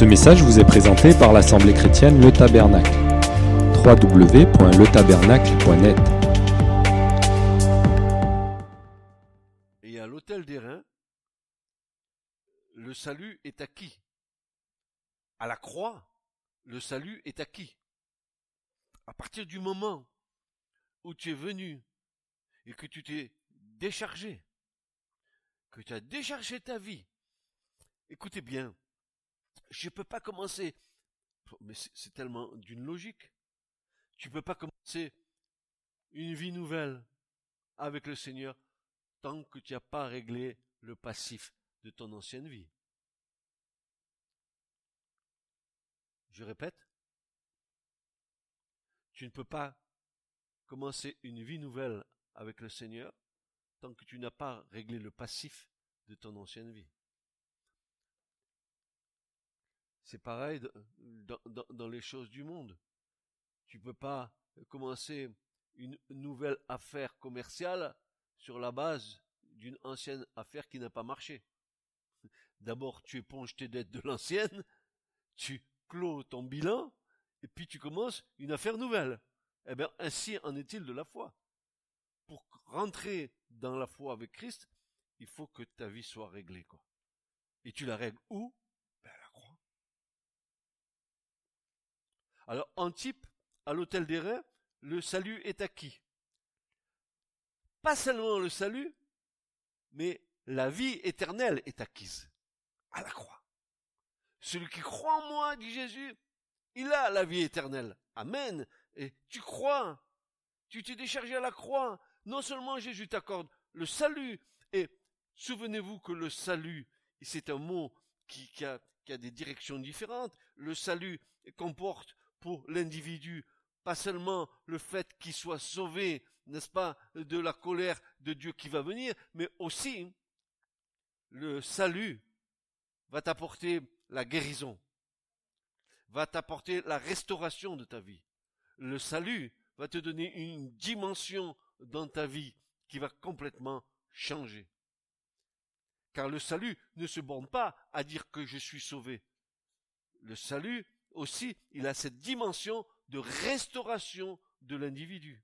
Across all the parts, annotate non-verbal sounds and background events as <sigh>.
Ce message vous est présenté par l'Assemblée chrétienne Le Tabernacle. www.letabernacle.net Et à l'hôtel des Reins, le salut est acquis. À la croix, le salut est acquis. À partir du moment où tu es venu et que tu t'es déchargé, que tu as déchargé ta vie, écoutez bien, je ne peux pas commencer, mais c'est tellement d'une logique, tu ne peux pas commencer une vie nouvelle avec le Seigneur tant que tu n'as pas réglé le passif de ton ancienne vie. Je répète, tu ne peux pas commencer une vie nouvelle avec le Seigneur tant que tu n'as pas réglé le passif de ton ancienne vie. C'est pareil dans, les choses du monde. Tu peux pas commencer une nouvelle affaire commerciale sur la base d'une ancienne affaire qui n'a pas marché. D'abord, tu éponges tes dettes de l'ancienne, tu clôt ton bilan, et puis tu commences une affaire nouvelle. Eh bien, ainsi en est-il de la foi. Pour rentrer dans la foi avec Christ, il faut que ta vie soit réglée, quoi. Et tu la règles où? Ben, à la croix. Alors, en type, à l'hôtel des reins, le salut est acquis. Pas seulement le salut, mais la vie éternelle est acquise à la croix. Celui qui croit en moi, dit Jésus, il a la vie éternelle. Amen. Et tu crois, tu t'es déchargé à la croix. Non seulement Jésus t'accorde le salut, et souvenez-vous que le salut, c'est un mot qui, a, qui a des directions différentes. Le salut comporte pour l'individu pas seulement le fait qu'il soit sauvé, n'est-ce pas, de la colère de Dieu qui va venir, mais aussi le salut va t'apporter la guérison, va t'apporter la restauration de ta vie. Le salut va te donner une dimension dans ta vie qui va complètement changer. Car le salut ne se borne pas à dire que je suis sauvé. Le salut aussi, il a cette dimension de restauration de l'individu.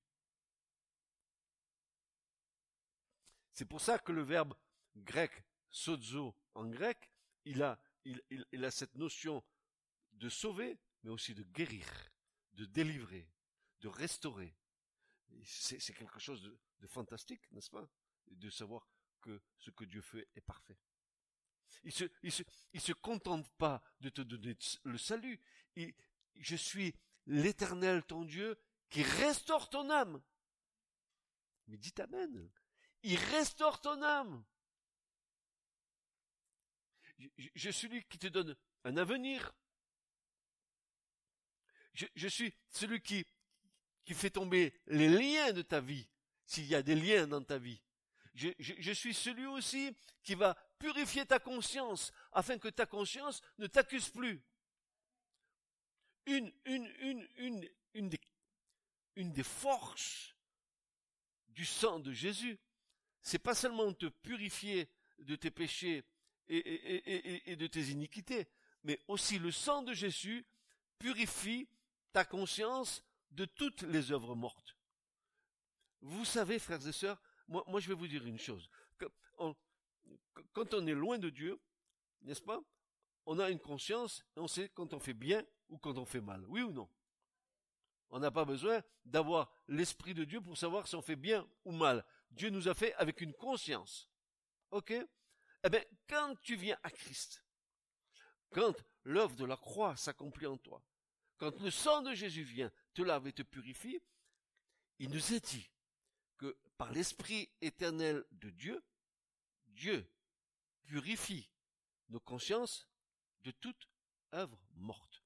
C'est pour ça que le verbe grec sozo en grec, il a il, a cette notion de sauver, mais aussi de guérir, de délivrer, de restaurer. C'est quelque chose de, fantastique, n'est-ce pas? De savoir que ce que Dieu fait est parfait. Il se, il se, il se contente pas de te donner le salut. je suis l'éternel ton Dieu qui restaure ton âme. Mais dites Amen. Il restaure ton âme je, suis celui qui te donne un avenir. Je, suis celui qui, qui fait tomber les liens de ta vie, s'il y a des liens dans ta vie. Je, suis celui aussi qui va purifier ta conscience afin que ta conscience ne t'accuse plus. Une, une, une, une, une, des, forces du sang de Jésus, c'est pas seulement te purifier de tes péchés et, de tes iniquités. Mais aussi le sang de Jésus purifie ta conscience de toutes les œuvres mortes. Vous savez, frères et sœurs, moi je vais vous dire une chose. Quand on est loin de Dieu, n'est-ce pas On a une conscience et on sait quand on fait bien ou quand on fait mal. Oui ou non? On n'a pas besoin d'avoir l'Esprit de Dieu pour savoir si on fait bien ou mal. Dieu nous a fait avec une conscience. Ok? Eh bien, quand tu viens à Christ, quand l'œuvre de la croix s'accomplit en toi, quand le sang de Jésus vient te lave et te purifie, il nous est dit que par l'Esprit éternel de Dieu, Dieu purifie nos consciences de toute œuvre morte.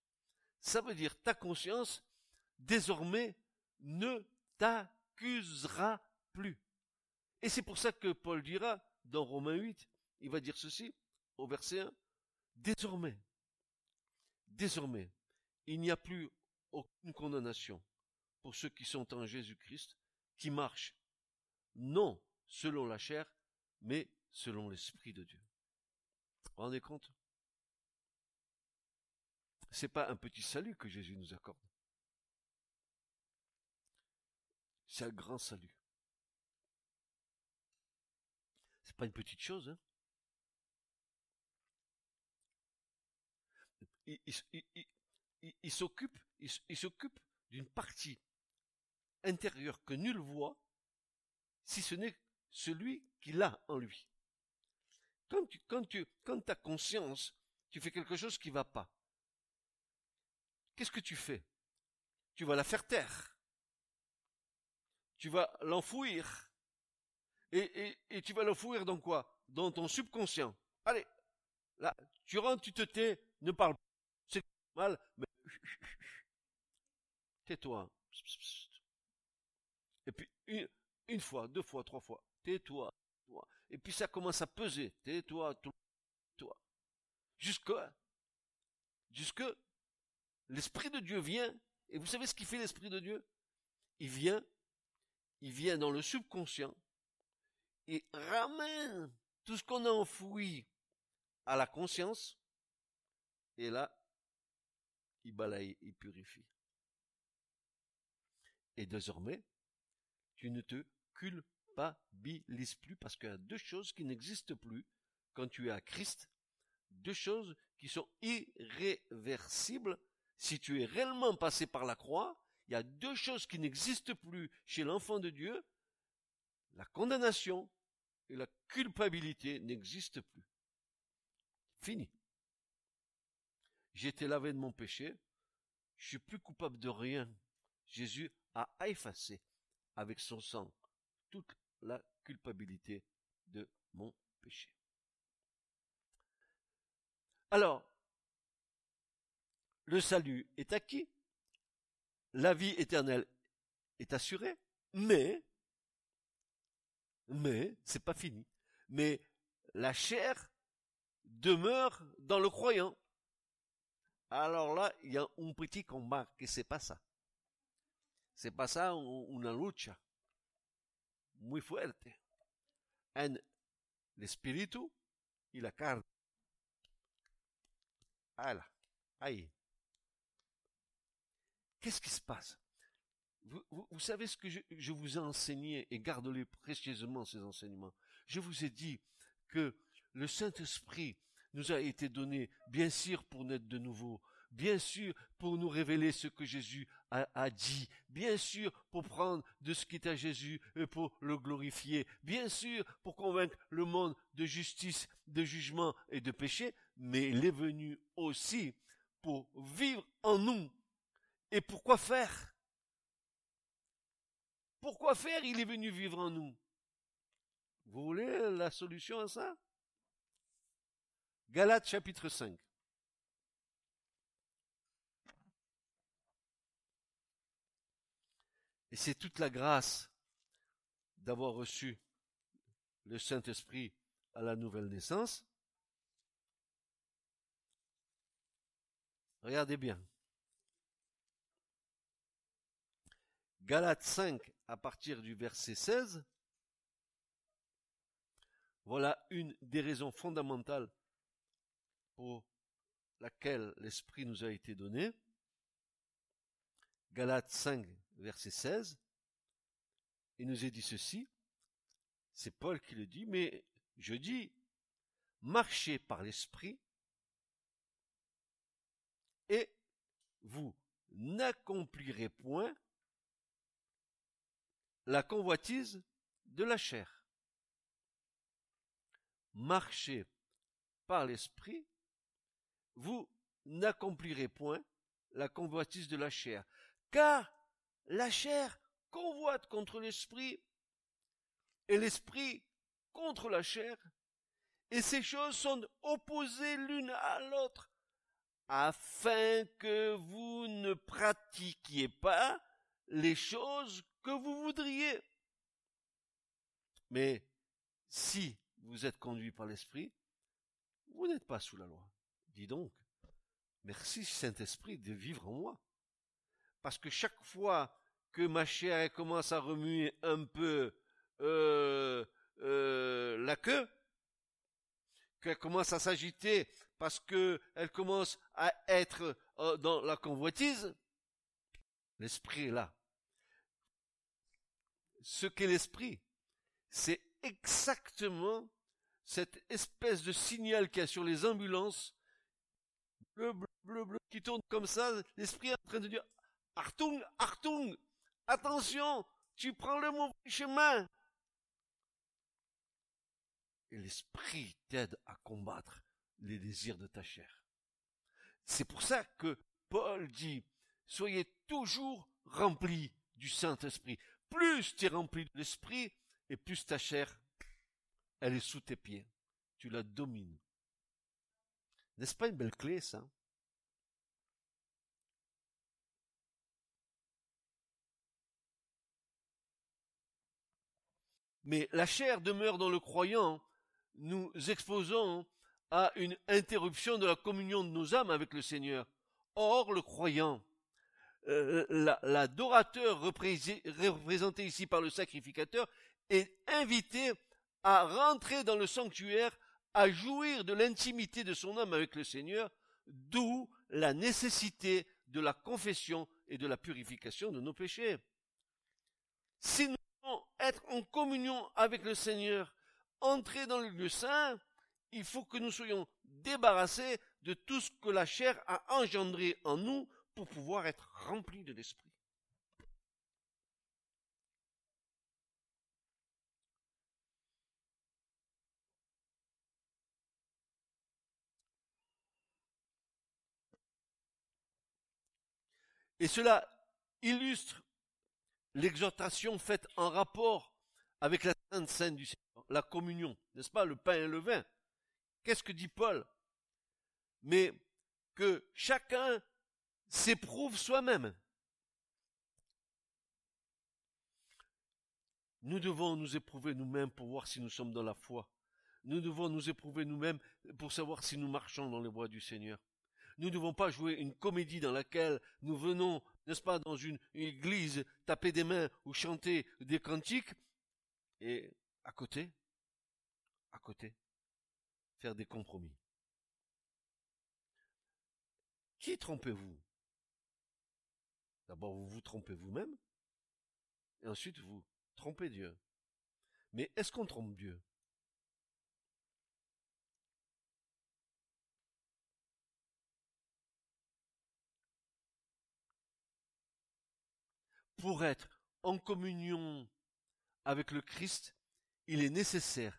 Ça veut dire ta conscience désormais ne t'accusera plus. Et c'est pour ça que Paul dira dans Romains 8, il va dire ceci au verset 1. Désormais, désormais, il n'y a plus aucune condamnation pour ceux qui sont en Jésus-Christ, qui marchent non selon la chair, mais selon l'Esprit de Dieu. Vous vous rendez compte? C'est pas un petit salut que Jésus nous accorde. C'est un grand salut. C'est pas une petite chose, hein? Il, s'occupe, il s'occupe d'une partie intérieure que nul voit, si ce n'est celui qui l'a en lui. Quand tu, quand tu, quand as conscience, tu fais quelque chose qui va pas. Qu'est-ce que tu fais? Tu vas la faire taire. Tu vas l'enfouir. Et, et, et tu vas l'enfouir dans quoi? Dans ton subconscient. Allez. Là, tu rentres, tu te tais, ne parle pas. C'est mal, mais <laughs> tais-toi. Et puis, une, une fois, deux fois, trois fois, tais-toi. Et puis ça commence à peser. Tais-toi, toi. Jusque, jusque l'Esprit de Dieu vient. Et vous savez ce qui fait l'Esprit de Dieu? Il vient, il vient dans le subconscient et ramène tout ce qu'on a enfoui à la conscience. Et là, il balaye, il purifie. Et désormais, tu ne te culpabilises plus parce qu'il y a deux choses qui n'existent plus quand tu es à Christ, deux choses qui sont irréversibles. Si tu es réellement passé par la croix, il y a deux choses qui n'existent plus chez l'enfant de Dieu. La condamnation et la culpabilité n'existent plus. Fini. J'ai été lavé de mon péché. Je suis plus coupable de rien. Jésus a effacé avec son sang toute la culpabilité de mon péché. Alors, le salut est acquis, la vie éternelle est assurée, mais, mais, c'est pas fini, mais la chair demeure dans le croyant. Alors là, il y a un petit combat, que c'est pas ça. C'est pas ça una lucha muy fuerte en l'espíritu y la carne. Voilà. Aïe. Qu'est-ce qui se passe? Vous, vous, savez ce que je, je, vous ai enseigné et gardez-les précieusement ces enseignements. Je vous ai dit que le Saint-Esprit nous a été donné, bien sûr, pour naître de nouveau, bien sûr pour nous révéler ce que Jésus a, dit, bien sûr pour prendre de ce qui est à Jésus et pour le glorifier, bien sûr pour convaincre le monde de justice, de jugement et de péché, mais il est venu aussi pour vivre en nous. Et pourquoi faire? Pourquoi faire? Il est venu vivre en nous. Vous voulez la solution à ça? Galates chapitre 5. Et c'est toute la grâce d'avoir reçu le Saint-Esprit à la nouvelle naissance. Regardez bien. Galates 5 à partir du verset 16. Voilà une des raisons fondamentales pour laquelle l'Esprit nous a été donné. Galates 5 verset 16, il nous est dit ceci, c'est Paul qui le dit, mais je dis, marchez par l'esprit et vous n'accomplirez point la convoitise de la chair. Marchez par l'esprit, vous n'accomplirez point la convoitise de la chair. Car la chair convoite contre l'esprit et l'esprit contre la chair, et ces choses sont opposées l'une à l'autre, afin que vous ne pratiquiez pas les choses que vous voudriez. Mais si vous êtes conduit par l'esprit, vous n'êtes pas sous la loi. Dis donc, merci Saint-Esprit de vivre en moi. Parce que chaque fois que ma chair commence à remuer un peu euh, euh, la queue, qu'elle commence à s'agiter parce que elle commence à être euh, dans la convoitise, l'esprit est là. Ce qu'est l'esprit, c'est exactement cette espèce de signal qu'il y a sur les ambulances, bleu, bleu, bleu, qui tourne comme ça, l'esprit est en train de dire, Artung, Artung, attention, tu prends le mauvais chemin. Et l'esprit t'aide à combattre les désirs de ta chair. C'est pour ça que Paul dit, soyez toujours remplis du Saint-Esprit. Plus tu es rempli de l'Esprit, et plus ta chair, elle est sous tes pieds. Tu la domines. N'est-ce pas une belle clé, ça? Mais la chair demeure dans le croyant, nous exposons à une interruption de la communion de nos âmes avec le Seigneur. Or, le croyant, euh, l'adorateur représenté ici par le sacrificateur, est invité à rentrer dans le sanctuaire, à jouir de l'intimité de son âme avec le Seigneur, d'où la nécessité de la confession et de la purification de nos péchés. Être en communion avec le Seigneur, entrer dans le lieu saint, il faut que nous soyons débarrassés de tout ce que la chair a engendré en nous pour pouvoir être remplis de l'esprit. Et cela illustre l'exhortation faite en rapport avec la Sainte Seine du Seigneur, la communion, n'est-ce pas, le pain et le vin. Qu'est-ce que dit Paul? Mais que chacun s'éprouve soi-même. Nous devons nous éprouver nous-mêmes pour voir si nous sommes dans la foi. Nous devons nous éprouver nous-mêmes pour savoir si nous marchons dans les voies du Seigneur. Nous ne devons pas jouer une comédie dans laquelle nous venons, n'est-ce pas, dans une église, taper des mains ou chanter des cantiques, et à côté, à côté, faire des compromis. Qui trompez-vous? D'abord, vous vous trompez vous-même, et ensuite vous trompez Dieu. Mais est-ce qu'on trompe Dieu? Pour être en communion avec le Christ, il est nécessaire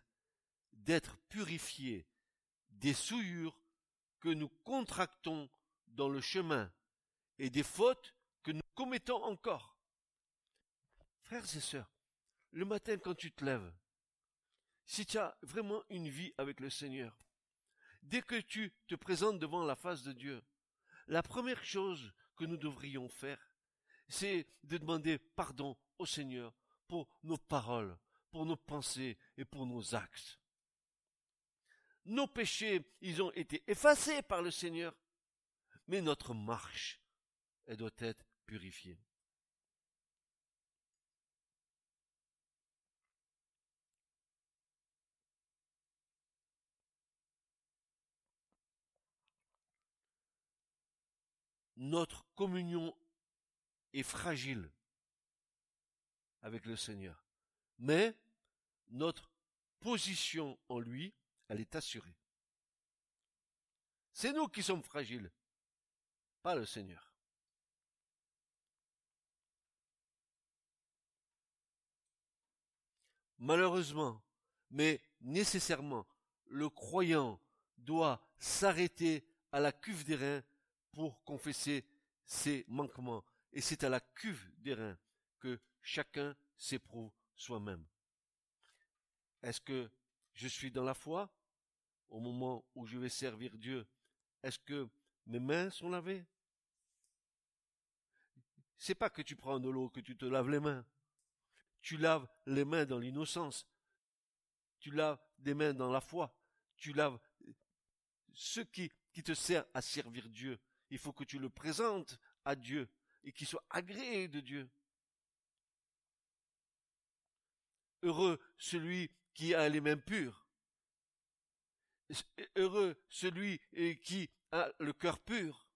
d'être purifié des souillures que nous contractons dans le chemin et des fautes que nous commettons encore. Frères et sœurs, le matin quand tu te lèves, si tu as vraiment une vie avec le Seigneur, dès que tu te présentes devant la face de Dieu, la première chose que nous devrions faire, c'est de demander pardon au Seigneur pour nos paroles, pour nos pensées et pour nos actes. Nos péchés, ils ont été effacés par le Seigneur, mais notre marche, elle doit être purifiée. Notre communion est fragile avec le Seigneur. Mais notre position en lui, elle est assurée. C'est nous qui sommes fragiles, pas le Seigneur. Malheureusement, mais nécessairement, le croyant doit s'arrêter à la cuve des reins pour confesser ses manquements et c'est à la cuve des reins que chacun s'éprouve soi-même. Est-ce que je suis dans la foi au moment où je vais servir Dieu? Est-ce que mes mains sont lavées? C'est pas que tu prends de l'eau que tu te laves les mains. Tu laves les mains dans l'innocence. Tu laves des mains dans la foi. Tu laves ce qui, qui te sert à servir Dieu. Il faut que tu le présentes à Dieu et qui soit agréé de Dieu. Heureux celui qui a les mains pures, heureux celui qui a le cœur pur.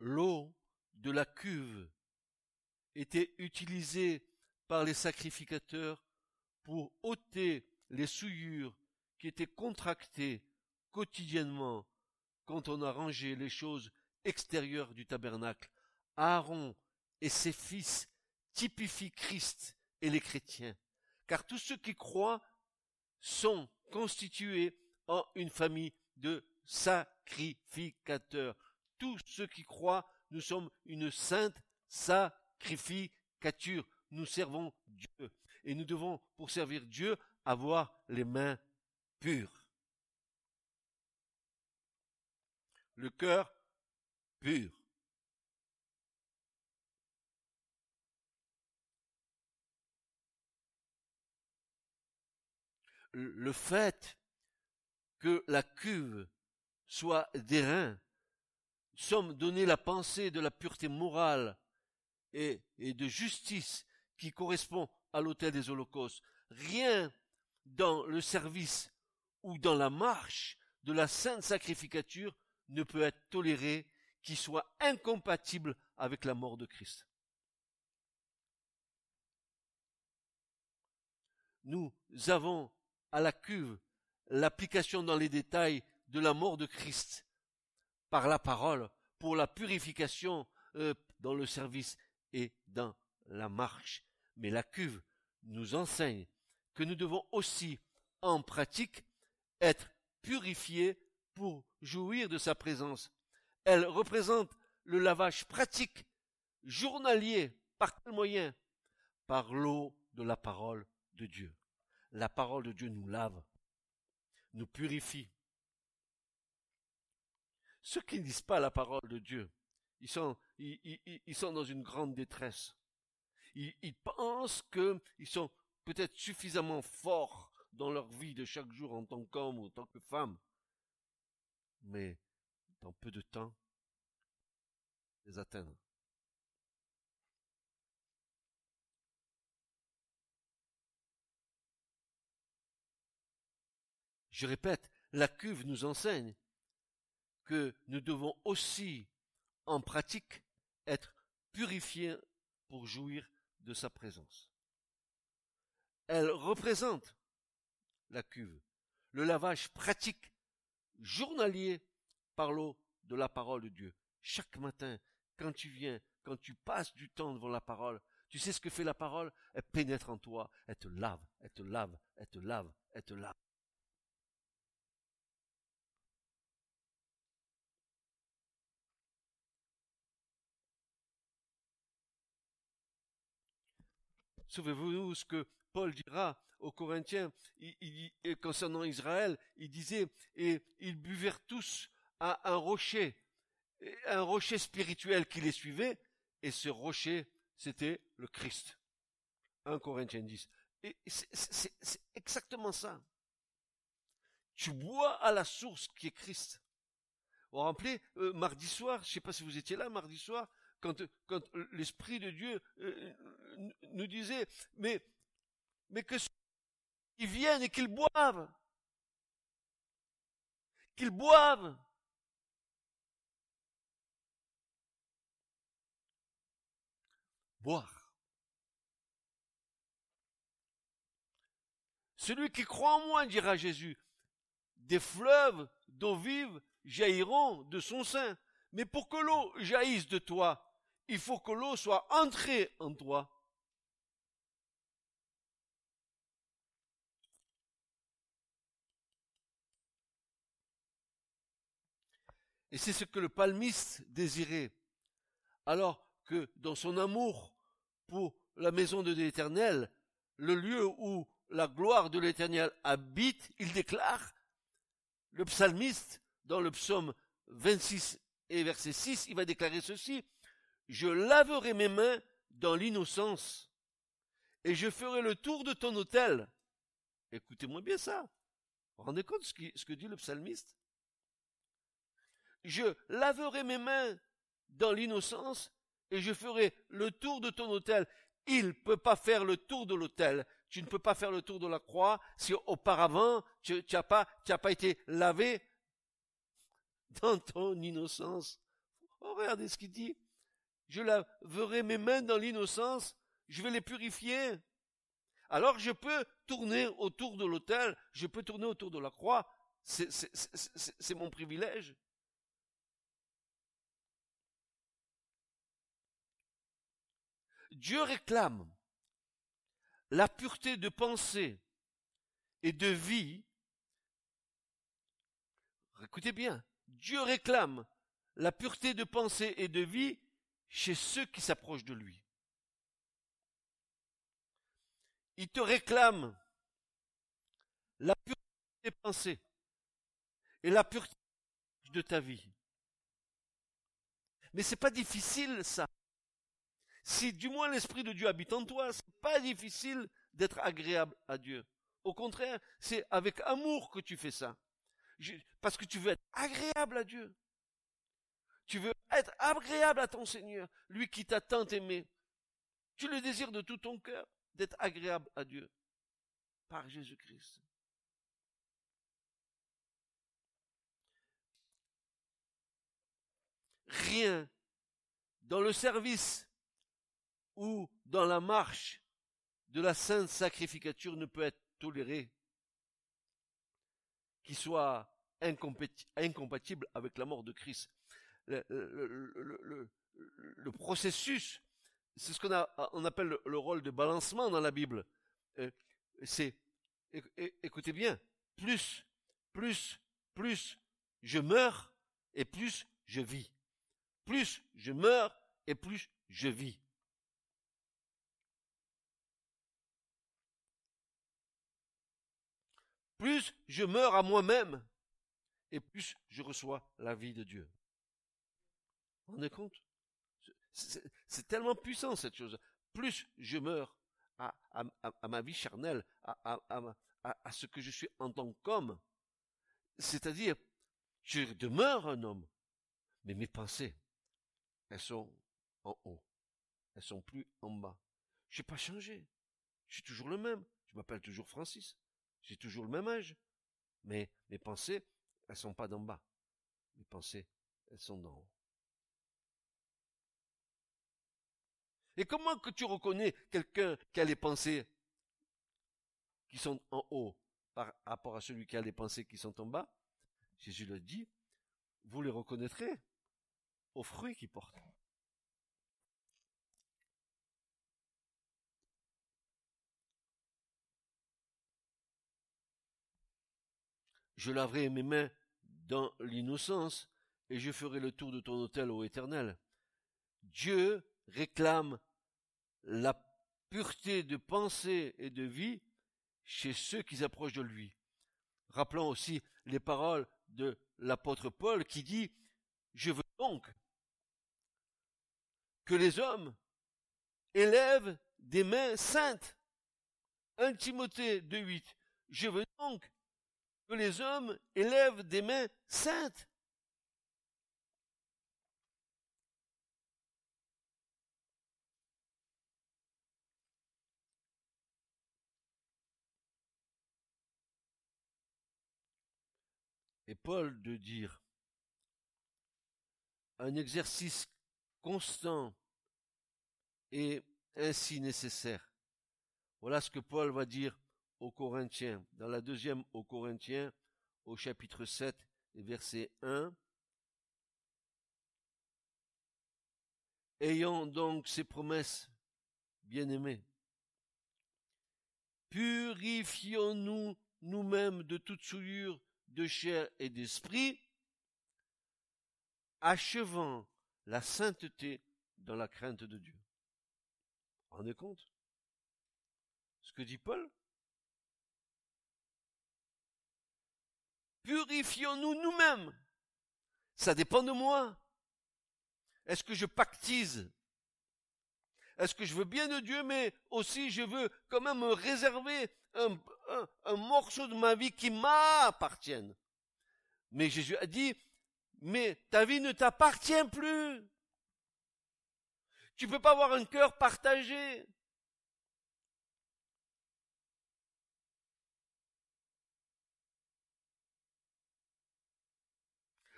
L'eau de la cuve était utilisée par les sacrificateurs pour ôter les souillures qui étaient contractées quotidiennement quand on a rangé les choses extérieures du tabernacle. Aaron et ses fils typifient Christ et les chrétiens, car tous ceux qui croient sont constitués en une famille de sacrificateurs. Tous ceux qui croient, nous sommes une sainte sacrificature. Nous servons Dieu. Et nous devons, pour servir Dieu, avoir les mains pures. Le cœur pur. Le fait que la cuve soit d'airain sommes donné la pensée de la pureté morale et, de justice qui correspond à l'autel des holocaustes. Rien dans le service ou dans la marche de la sainte sacrificature ne peut être toléré qui soit incompatible avec la mort de Christ. Nous avons à la cuve l'application dans les détails de la mort de Christ par la parole pour la purification euh, dans le service et dans la marche. Mais la cuve nous enseigne que nous devons aussi, en pratique, être purifiés pour jouir de sa présence. Elle représente le lavage pratique, journalier, par quel moyen? Par l'eau de la parole de Dieu. La parole de Dieu nous lave, nous purifie, ceux qui ne disent pas la parole de Dieu, ils sont, dans une grande détresse. Ils, ils pensent qu'ils sont peut-être suffisamment forts dans leur vie de chaque jour en tant qu'homme ou en tant que femme. Mais dans peu de temps, les atteindre. Je répète, la cuve nous enseigne que nous devons aussi, en pratique, être purifiés pour jouir de sa présence. Elle représente la cuve, le lavage pratique, journalier par l'eau de la parole de Dieu. Chaque matin, quand tu viens, quand tu passes du temps devant la parole, tu sais ce que fait la parole? Elle pénètre en toi, elle te lave, elle te lave, elle te lave, elle te lave. Souvenez-vous ce que Paul dira aux Corinthiens concernant Israël. Il disait, et ils buvèrent tous à un rocher, un rocher spirituel qui les suivait, et ce rocher, c'était le Christ. 1 Corinthiens 10. Et c'est exactement ça. Tu bois à la source qui est Christ. Vous vous rappelez, euh, mardi soir, je ne sais pas si vous étiez là mardi soir, quand, l'Esprit de Dieu euh, nous disait, mais, mais que qu'ils viennent et qu'ils boivent, qu'ils boivent. Boire. Celui qui croit en moi, dira Jésus, des fleuves d'eau vive jailliront de son sein. Mais pour que l'eau jaillisse de toi, il faut que l'eau soit entrée en toi. Et c'est ce que le palmiste désirait. Alors que dans son amour pour la maison de l'Éternel, le lieu où la gloire de l'Éternel habite, il déclare, le psalmiste, dans le psaume 26 et verset 6, il va déclarer ceci, je laverai mes mains dans l'innocence, et je ferai le tour de ton autel. Écoutez-moi bien ça. Vous vous rendez compte ce, que dit le psalmiste? Je laverai mes mains dans l'innocence et je ferai le tour de ton autel. Il ne peut pas faire le tour de l'autel. Tu ne peux pas faire le tour de la croix si auparavant tu n'as pas, pas été lavé dans ton innocence. Regardez ce qu'il dit. Je laverai mes mains dans l'innocence, je vais les purifier. Alors je peux tourner autour de l'autel, je peux tourner autour de la croix. C'est mon privilège. Dieu réclame la pureté de pensée et de vie. Écoutez bien, Dieu réclame la pureté de pensée et de vie chez ceux qui s'approchent de lui. Il te réclame la pureté des pensées et la pureté de ta vie. Mais c'est pas difficile ça. Si du moins l'Esprit de Dieu habite en toi, c'est pas difficile d'être agréable à Dieu. Au contraire, c'est avec amour que tu fais ça. parce que tu veux être agréable à Dieu. Tu veux être agréable à ton Seigneur, lui qui t'a tant aimé. Tu le désires de tout ton cœur, d'être agréable à Dieu par Jésus-Christ. Rien dans le service ou dans la marche de la sainte sacrificature ne peut être toléré qui soit incompatible avec la mort de Christ. Le, processus, c'est ce qu'on on appelle le, rôle de balancement dans la Bible. Euh, c'est, écoutez bien, plus, plus, plus je meurs et plus je vis. Plus je meurs et plus je vis. plus je meurs à moi-même, et plus je reçois la vie de Dieu. Vous vous rendez compte? C'est tellement puissant cette chose. Plus je meurs à, ma vie charnelle, à, ce que je suis en tant qu'homme, c'est-à-dire, je demeure un homme, mais mes pensées, elles sont en haut, elles sont plus en bas. Je n'ai pas changé, je suis toujours le même, je m'appelle toujours Francis. J'ai toujours le même âge. Mais mes pensées, elles sont pas d'en bas. Mes pensées, elles sont d'en haut. Et comment que tu reconnais quelqu'un qui a les pensées qui sont en haut par rapport à celui qui a les pensées qui sont en bas? Jésus le dit, vous les reconnaîtrez aux fruits qu'ils portent. je laverai mes mains dans l'innocence, et je ferai le tour de ton autel, ô Éternel. Dieu réclame la pureté de pensée et de vie chez ceux qui s'approchent de lui. Rappelons aussi les paroles de l'apôtre Paul qui dit, je veux donc que les hommes élèvent des mains saintes. 1 Timothée 2.8. Je veux donc que les hommes élèvent des mains saintes. Et Paul de dire un exercice constant est ainsi nécessaire. Voilà ce que Paul va dire aux Corinthiens, dans la deuxième aux Corinthiens, au chapitre 7 verset 1. Ayant donc ces promesses, bien-aimés, purifions-nous nous-mêmes de toute souillure de chair et d'esprit, achevant la sainteté dans la crainte de Dieu. Vous rendez compte? Ce que dit Paul? Purifions-nous nous-mêmes. Ça dépend de moi. Est-ce que je pactise? Est-ce que je veux bien de Dieu, mais aussi je veux quand même me réserver un, un morceau de ma vie qui m'appartienne Mais Jésus a dit, mais ta vie ne t'appartient plus. Tu peux pas avoir un cœur partagé.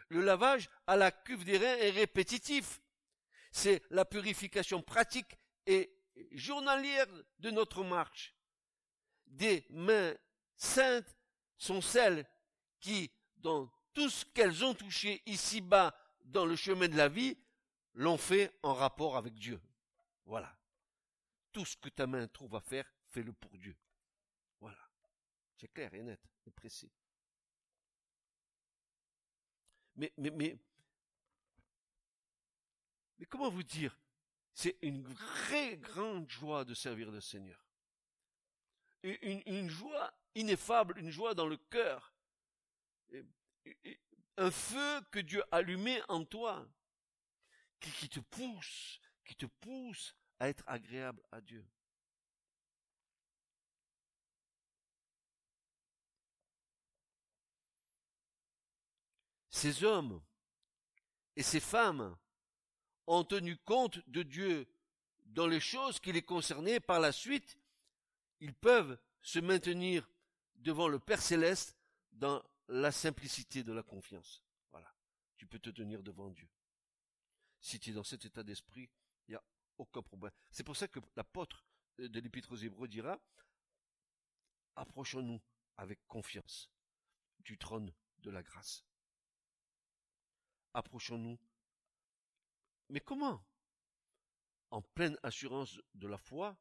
Le lavage à la cuve des reins est répétitif. C'est la purification pratique et journalière de notre marche. Des mains saintes sont celles qui, dans tout ce qu'elles ont touché ici-bas dans le chemin de la vie, l'ont fait en rapport avec Dieu. Voilà. Tout ce que ta main trouve à faire, fais-le pour Dieu. Voilà. C'est clair et net et précis. Mais, mais, mais, mais comment vous dire? C'est une très grande joie de servir le Seigneur. Une, joie ineffable, une joie dans le cœur. Un feu que Dieu a allumé en toi, qui te pousse, qui te pousse à être agréable à Dieu. Ces hommes et ces femmes ont tenu compte de Dieu dans les choses qui les concernaient par la suite, ils peuvent se maintenir devant le Père céleste dans la simplicité de la confiance. Voilà. Tu peux te tenir devant Dieu. Si tu es dans cet état d'esprit, il n'y a aucun problème. C'est pour ça que l'apôtre de l'Épître aux Hébreux dira, approchons-nous avec confiance du trône de la grâce. Approchons-nous. Mais comment? En pleine assurance de la foi,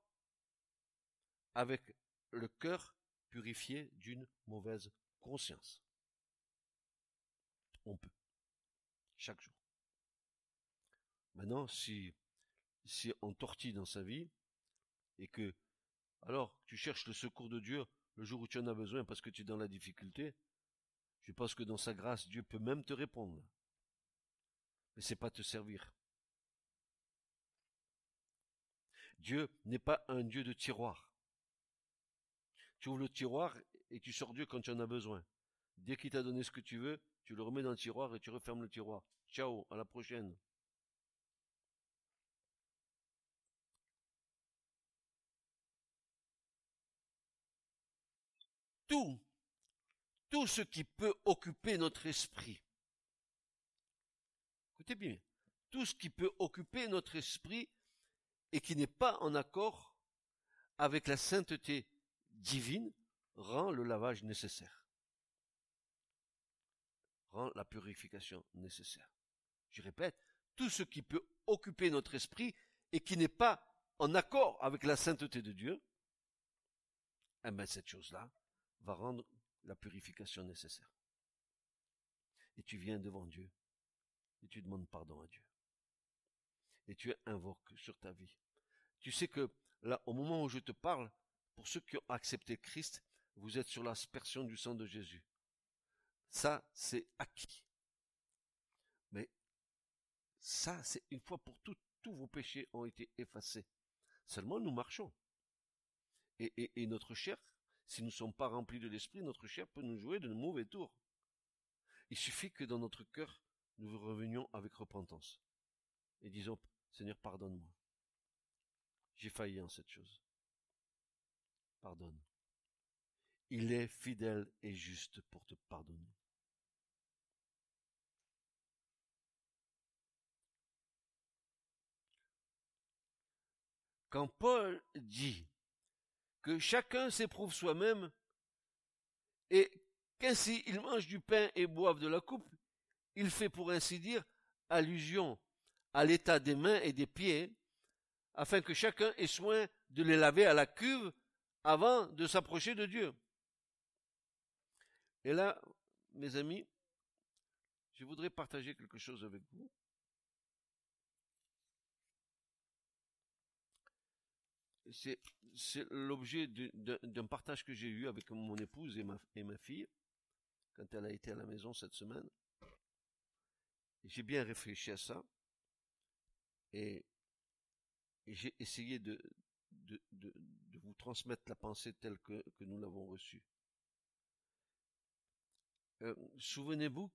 avec le cœur purifié d'une mauvaise conscience. On peut. Chaque jour. Maintenant, si, si on tortille dans sa vie, et que, alors, tu cherches le secours de Dieu le jour où tu en as besoin parce que tu es dans la difficulté, je pense que dans sa grâce, Dieu peut même te répondre. Mais c'est pas te servir. Dieu n'est pas un Dieu de tiroir. Tu ouvres le tiroir et tu sors Dieu quand tu en as besoin. Dès qu'il t'a donné ce que tu veux, tu le remets dans le tiroir et tu refermes le tiroir. Ciao, à la prochaine. Tout, tout ce qui peut occuper notre esprit. Écoutez bien, tout ce qui peut occuper notre esprit et qui n'est pas en accord avec la sainteté divine rend le lavage nécessaire, rend la purification nécessaire. Je répète, tout ce qui peut occuper notre esprit et qui n'est pas en accord avec la sainteté de Dieu, eh ben cette chose-là va rendre la purification nécessaire. Et tu viens devant Dieu et tu demandes pardon à Dieu. Et tu invoques sur ta vie. Tu sais que là, au moment où je te parle, pour ceux qui ont accepté Christ, vous êtes sur l'aspersion du sang de Jésus. Ça, c'est acquis. Mais ça, c'est une fois pour toutes, tous vos péchés ont été effacés. Seulement, nous marchons. Et, et, notre chair, si nous ne sommes pas remplis de l'esprit, notre chair peut nous jouer de mauvais tours. Il suffit que dans notre cœur, nous revenions avec repentance. Et disons, Seigneur, pardonne-moi. J'ai failli en cette chose Il est fidèle et juste pour te pardonner. Quand Paul dit que chacun s'éprouve soi-même et qu'ainsi il mange du pain et boive de la coupe, il fait pour ainsi dire allusion à l'état des mains et des pieds, afin que chacun ait soin de les laver à la cuve avant de s'approcher de Dieu. Et là, mes amis, je voudrais partager quelque chose avec vous. C'est, l'objet d'un partage que j'ai eu avec mon épouse et ma, et ma fille quand elle a été à la maison cette semaine. J'ai bien réfléchi à ça et j'ai essayé de, transmettre la pensée telle que, nous l'avons reçue. Euh, souvenez-vous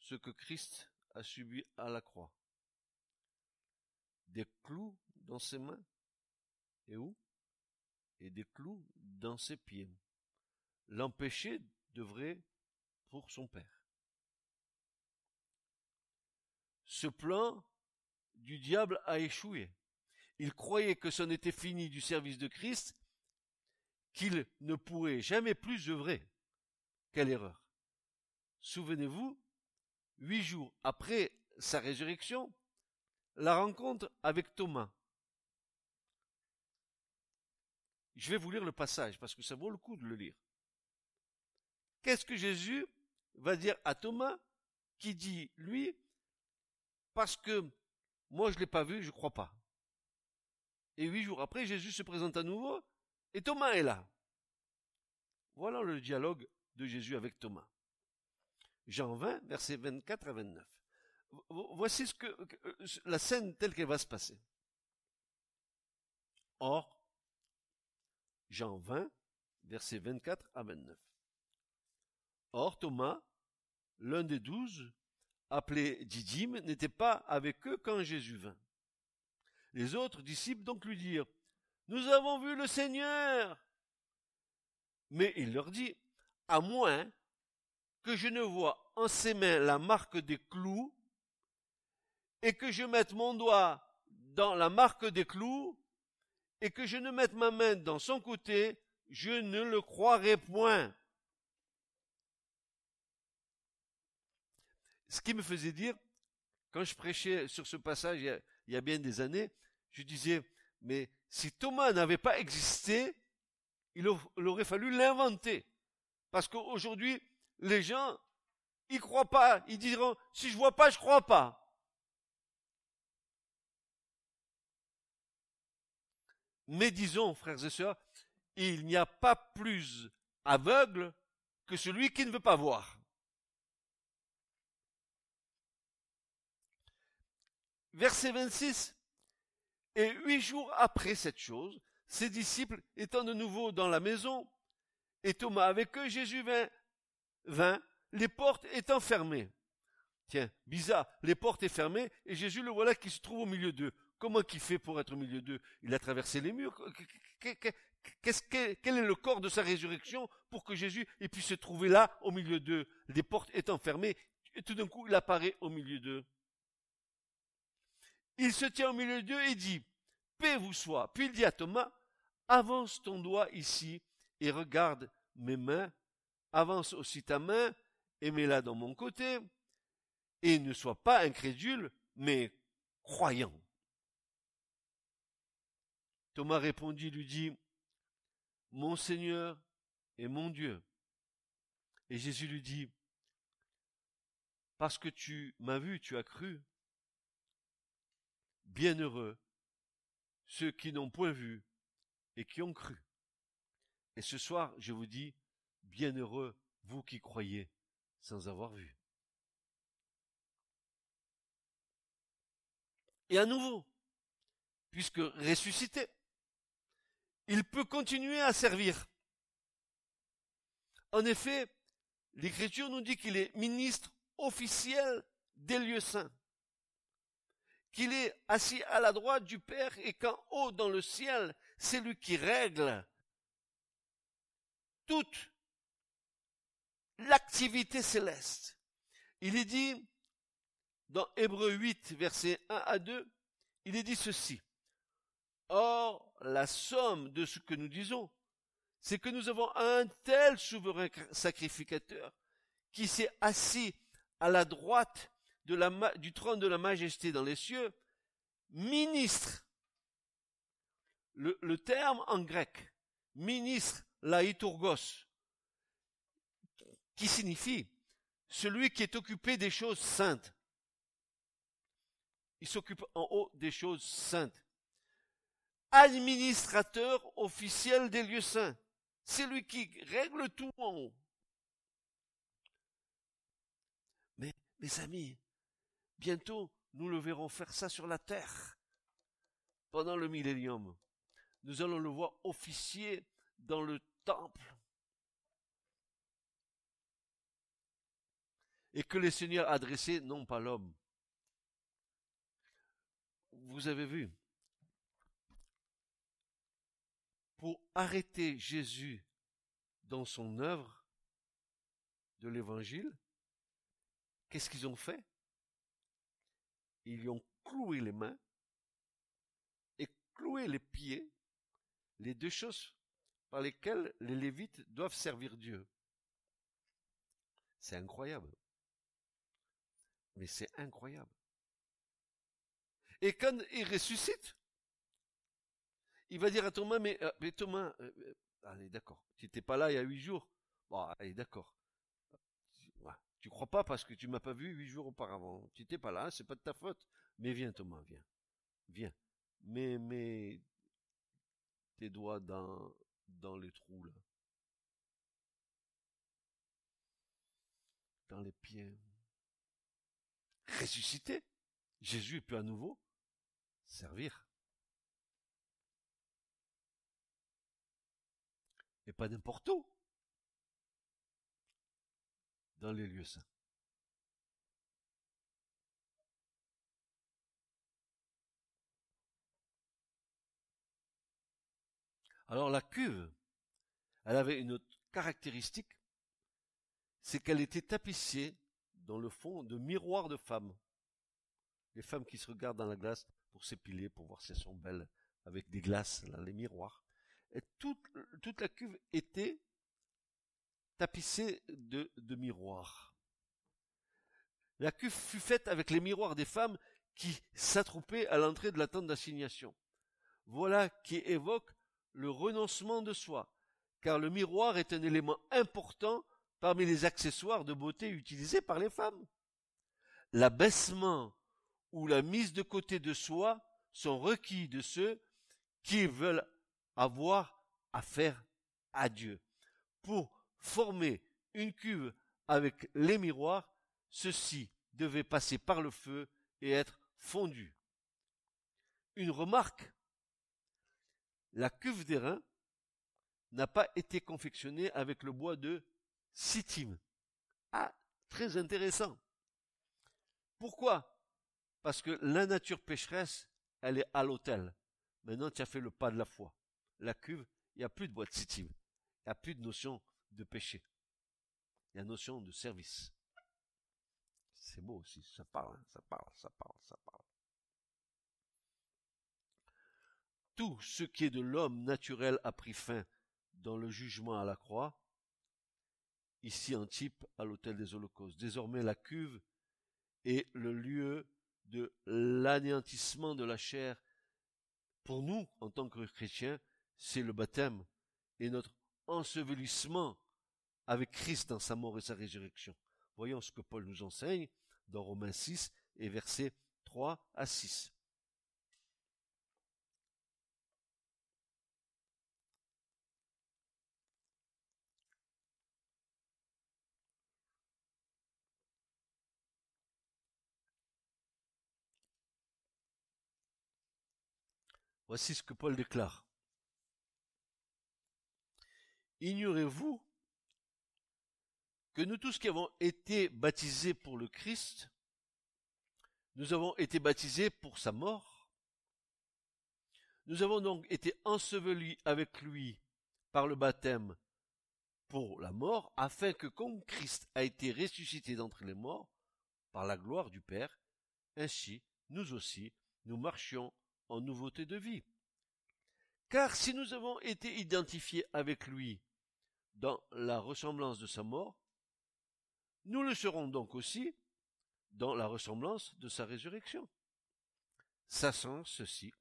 ce que Christ a subi à la croix. Des clous dans ses mains. Et où? Et des clous dans ses pieds. L'empêcher devrait pour son père. Ce plan du diable a échoué. Il croyait que c'en était fini du service de Christ, qu'il ne pourrait jamais plus œuvrer. Quelle erreur. Souvenez-vous, huit jours après sa résurrection, la rencontre avec Thomas. Je vais vous lire le passage parce que ça vaut le coup de le lire. Qu'est-ce que Jésus va dire à Thomas qui dit, lui, parce que moi je ne l'ai pas vu, je ne crois pas. Et huit jours après, Jésus se présente à nouveau et Thomas est là. Voilà le dialogue de Jésus avec Thomas. Jean 20, versets 24 à 29. Voici ce que, euh, la scène telle qu'elle va se passer. Or, Jean 20, versets 24 à 29. Or, Thomas, l'un des douze, appelé Didyme, n'était pas avec eux quand Jésus vint. Les autres disciples donc lui dirent, Nous avons vu le Seigneur. Mais il leur dit, à moins que je ne vois en ses mains la marque des clous, et que je mette mon doigt dans la marque des clous, et que je ne mette ma main dans son côté, je ne le croirai point. Ce qui me faisait dire, quand je prêchais sur ce passage il y a, bien des années, je disais, mais si Thomas n'avait pas existé, il aurait fallu l'inventer. Parce qu'aujourd'hui, les gens, ils croient pas. Ils diront, si je vois pas, je crois pas. Mais disons, frères et sœurs, il n'y a pas plus aveugle que celui qui ne veut pas voir. Verset 26. Et huit jours après cette chose, ses disciples étant de nouveau dans la maison, et Thomas avec eux, Jésus vint, vint, les portes étant fermées. Tiens, bizarre, les portes sont fermées, et Jésus le voilà qui se trouve au milieu d'eux. Comment qu'il fait pour être au milieu d'eux? Il a traversé les murs. Quel est le corps de sa résurrection pour que Jésus puisse se trouver là, au milieu d'eux, les portes étant fermées, et tout d'un coup, il apparaît au milieu d'eux. Il se tient au milieu d'eux et dit, paix vous soit. Puis il dit à Thomas, avance ton doigt ici et regarde mes mains, avance aussi ta main et mets-la dans mon côté, et ne sois pas incrédule, mais croyant. Thomas répondit, lui dit, Mon Seigneur et mon Dieu. Et Jésus lui dit, Parce que tu m'as vu, tu as cru. Bienheureux ceux qui n'ont point vu et qui ont cru. Et ce soir, je vous dis, bienheureux vous qui croyez sans avoir vu. Et à nouveau, puisque ressuscité, il peut continuer à servir. En effet, l'Écriture nous dit qu'il est ministre officiel des lieux saints qu'il est assis à la droite du Père et qu'en haut dans le ciel, c'est lui qui règle toute l'activité céleste. Il est dit dans Hébreu 8, versets 1 à 2, il est dit ceci. Or, la somme de ce que nous disons, c'est que nous avons un tel souverain sacrificateur qui s'est assis à la droite du trône de la majesté dans les cieux, ministre. Le, terme en grec, ministre, laïtourgos, qui signifie celui qui est occupé des choses saintes. Il s'occupe en haut des choses saintes. Administrateur officiel des lieux saints. C'est lui qui règle tout en haut. Mais, mes amis, Bientôt, nous le verrons faire ça sur la terre. Pendant le millénium, nous allons le voir officier dans le temple. Et que les seigneurs adressaient non pas l'homme, vous avez vu, pour arrêter Jésus dans son œuvre de l'évangile, qu'est-ce qu'ils ont fait? Ils lui ont cloué les mains et cloué les pieds, les deux choses par lesquelles les Lévites doivent servir Dieu. C'est incroyable. Mais c'est incroyable. Et quand il ressuscite, il va dire à Thomas, mais, euh, Thomas, euh, euh, allez d'accord, tu n'étais pas là il y a huit jours. Bon, allez d'accord. Tu crois pas parce que tu m'as pas vu huit jours auparavant. Tu n'étais pas là, c'est pas de ta faute. Mais viens Thomas, viens. Viens. Mais, mets tes doigts dans, dans les trous là. Dans les pieds. Ressuscité. Jésus peut à nouveau servir. Et pas n'importe où. Dans les lieux saints. Alors la cuve, elle avait une autre caractéristique, c'est qu'elle était tapissée dans le fond de miroirs de femmes. Les femmes qui se regardent dans la glace pour s'épiler, pour voir si elles sont belles, avec des glaces, les miroirs. Et toute, toute la cuve était tapissée de, miroirs. La cuve fut faite avec les miroirs des femmes qui s'attroupaient à l'entrée de la tente d'assignation. Voilà qui évoque le renoncement de soi, car le miroir est un élément important parmi les accessoires de beauté utilisés par les femmes. L'abaissement ou la mise de côté de soi sont requis de ceux qui veulent avoir affaire à Dieu. Pour former une cuve avec les miroirs, ceci devait passer par le feu et être fondu. Une remarque. La cuve d'airain n'a pas été confectionnée avec le bois de sitime. Ah, très intéressant. Pourquoi? Parce que la nature pécheresse, elle est à l'autel. Maintenant, tu as fait le pas de la foi. La cuve, il n'y a plus de bois de sitime. Il n'y a plus de notion de péché. Il y a notion de service. C'est beau aussi, ça parle, hein, ça parle, ça parle, ça parle. Tout ce qui est de l'homme naturel a pris fin dans le jugement à la croix, ici en type à l'autel des holocaustes. Désormais la cuve est le lieu de l'anéantissement de la chair. Pour nous, en tant que chrétiens, c'est le baptême et notre ensevelissement avec Christ dans sa mort et sa résurrection. Voyons ce que Paul nous enseigne dans Romains 6 et versets 3 à 6. Voici ce que Paul déclare. Ignorez-vous que nous tous qui avons été baptisés pour le Christ, nous avons été baptisés pour sa mort. Nous avons donc été ensevelis avec lui par le baptême pour la mort, afin que comme Christ a été ressuscité d'entre les morts, par la gloire du Père, ainsi nous aussi, nous marchions en nouveauté de vie. Car si nous avons été identifiés avec lui dans la ressemblance de sa mort, nous le serons donc aussi dans la ressemblance de sa résurrection. Sachant ceci,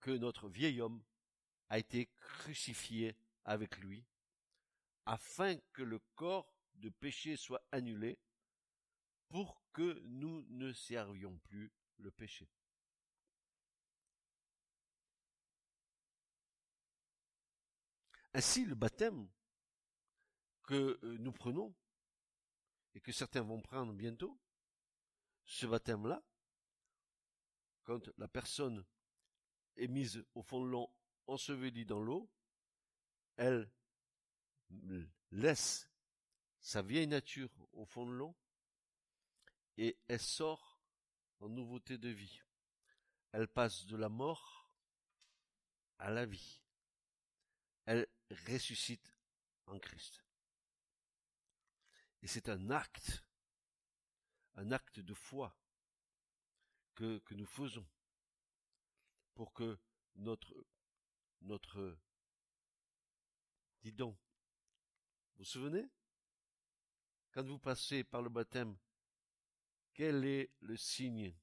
que notre vieil homme a été crucifié avec lui, afin que le corps de péché soit annulé, pour que nous ne servions plus le péché. Ainsi, le baptême que euh, nous prenons, et que certains vont prendre bientôt, ce baptême-là, quand la personne est mise au fond de l'eau, ensevelie dans l'eau, elle laisse sa vieille nature au fond de l'eau et elle sort en nouveauté de vie. elle passe de la mort à la vie. Elle ressuscite en Christ. Et c'est un acte, un acte de foi que, nous faisons pour que notre, notre, dis donc, vous vous souvenez? Quand vous passez par le baptême, quel est le signe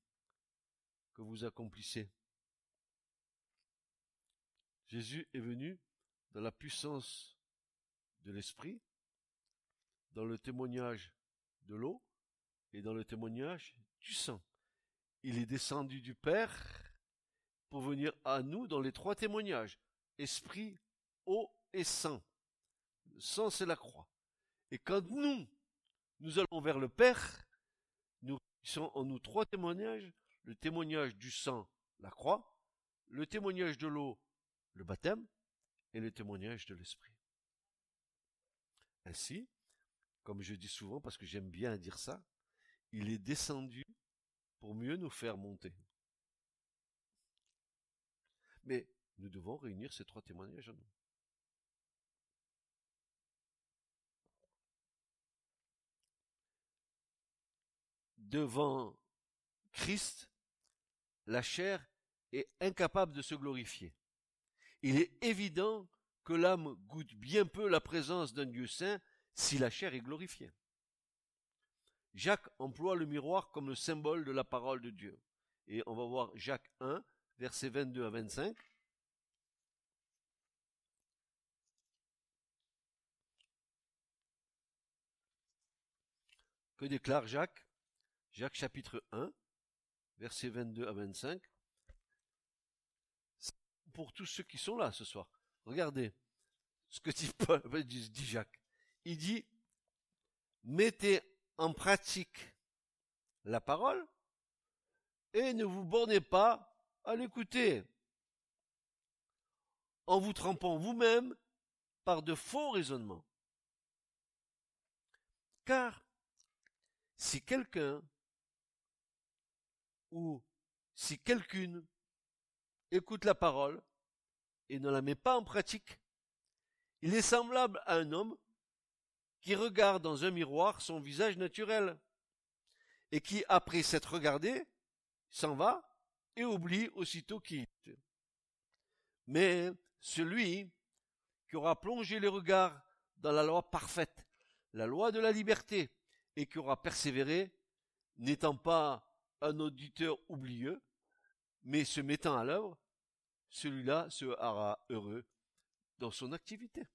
que vous accomplissez? Jésus est venu dans la puissance de l'Esprit, dans le témoignage de l'eau et dans le témoignage du sang. Il est descendu du Père pour venir à nous dans les trois témoignages, esprit, eau et sang. Le sang, c'est la croix. Et quand nous, nous allons vers le Père, nous sont en nous trois témoignages, le témoignage du sang, la croix, le témoignage de l'eau, le baptême, et le témoignage de l'esprit. Ainsi, comme je dis souvent, parce que j'aime bien dire ça, il est descendu pour mieux nous faire monter. Mais nous devons réunir ces trois témoignages. Devant Christ, la chair est incapable de se glorifier. Il est évident que l'âme goûte bien peu la présence d'un Dieu saint si la chair est glorifiée. Jacques emploie le miroir comme le symbole de la parole de Dieu. Et on va voir Jacques 1, versets 22 à 25. Que déclare Jacques? Jacques chapitre 1, versets 22 à 25. Pour tous ceux qui sont là ce soir, regardez ce que dit, <laughs> dit Jacques. Il dit, mettez en pratique la parole et ne vous bornez pas à l'écouter en vous trempant vous-même par de faux raisonnements. Car si quelqu'un ou si quelqu'une écoute la parole et ne la met pas en pratique, il est semblable à un homme qui regarde dans un miroir son visage naturel et qui, après s'être regardé, s'en va et oublie aussitôt qui est. Mais celui qui aura plongé les regards dans la loi parfaite, la loi de la liberté, et qui aura persévéré, n'étant pas un auditeur oublieux, mais se mettant à l'œuvre, celui-là sera heureux dans son activité.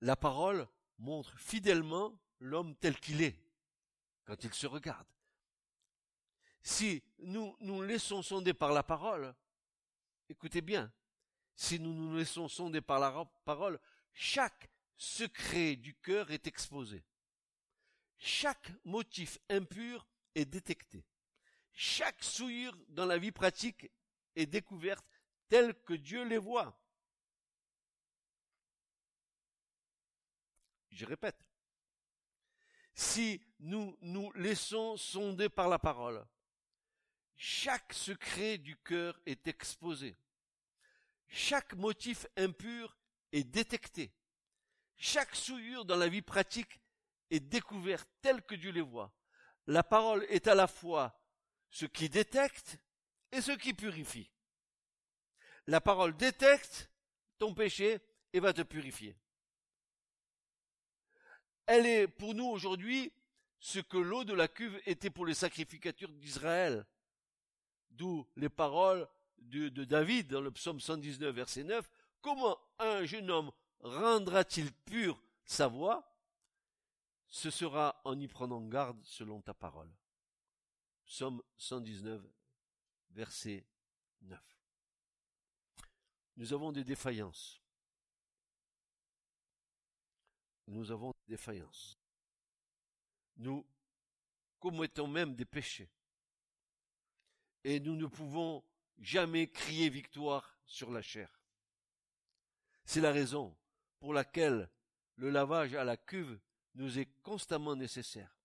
La parole montre fidèlement l'homme tel qu'il est quand il se regarde. Si nous nous laissons sonder par la parole, écoutez bien, si nous nous laissons sonder par la parole, chaque secret du cœur est exposé. Chaque motif impur est détecté. Chaque souillure dans la vie pratique est découverte telle que Dieu les voit. Je répète. Si nous nous laissons sonder par la parole, chaque secret du cœur est exposé. Chaque motif impur est détecté. Chaque souillure dans la vie pratique est découverte telle que Dieu les voit. La parole est à la fois ce qui détecte et ce qui purifie. La parole détecte ton péché et va te purifier. Elle est pour nous aujourd'hui ce que l'eau de la cuve était pour les sacrificatures d'Israël. D'où les paroles de, de, David dans le psaume 119 verset 9. Comment un jeune homme rendra-t-il pure sa voix? Ce sera en y prenant garde selon ta parole. Psaume 119 verset 9. Nous avons des défaillances. Nous avons des défaillances. Nous commettons même des péchés. Et nous ne pouvons jamais crier victoire sur la chair. C'est la raison pour laquelle le lavage à la cuve nous est constamment nécessaire.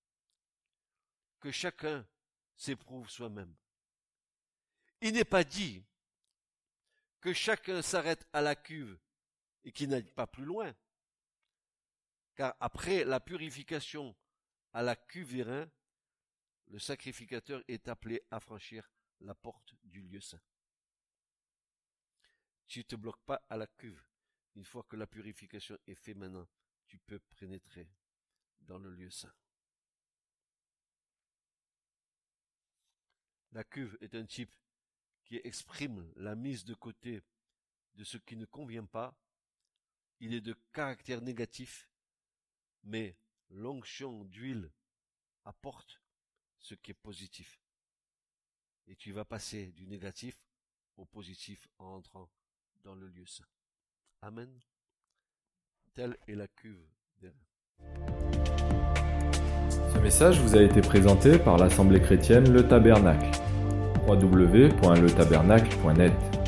que chacun s'éprouve soi-même. Il n'est pas dit que chacun s'arrête à la cuve et qu'il n'aille pas plus loin. Car après la purification à la cuve rein, le sacrificateur est appelé à franchir la porte du lieu saint. Tu ne te bloques pas à la cuve. Une fois que la purification est faite maintenant, tu peux pénétrer dans le lieu saint. La cuve est un type qui exprime la mise de côté de ce qui ne convient pas. Il est de caractère négatif, mais l'onction d'huile apporte ce qui est positif. Et tu vas passer du négatif au positif en entrant dans le lieu saint. Amen. Telle est la cuve des Ce message vous a été présenté par l'Assemblée chrétienne Le Tabernacle. www.letabernacle.net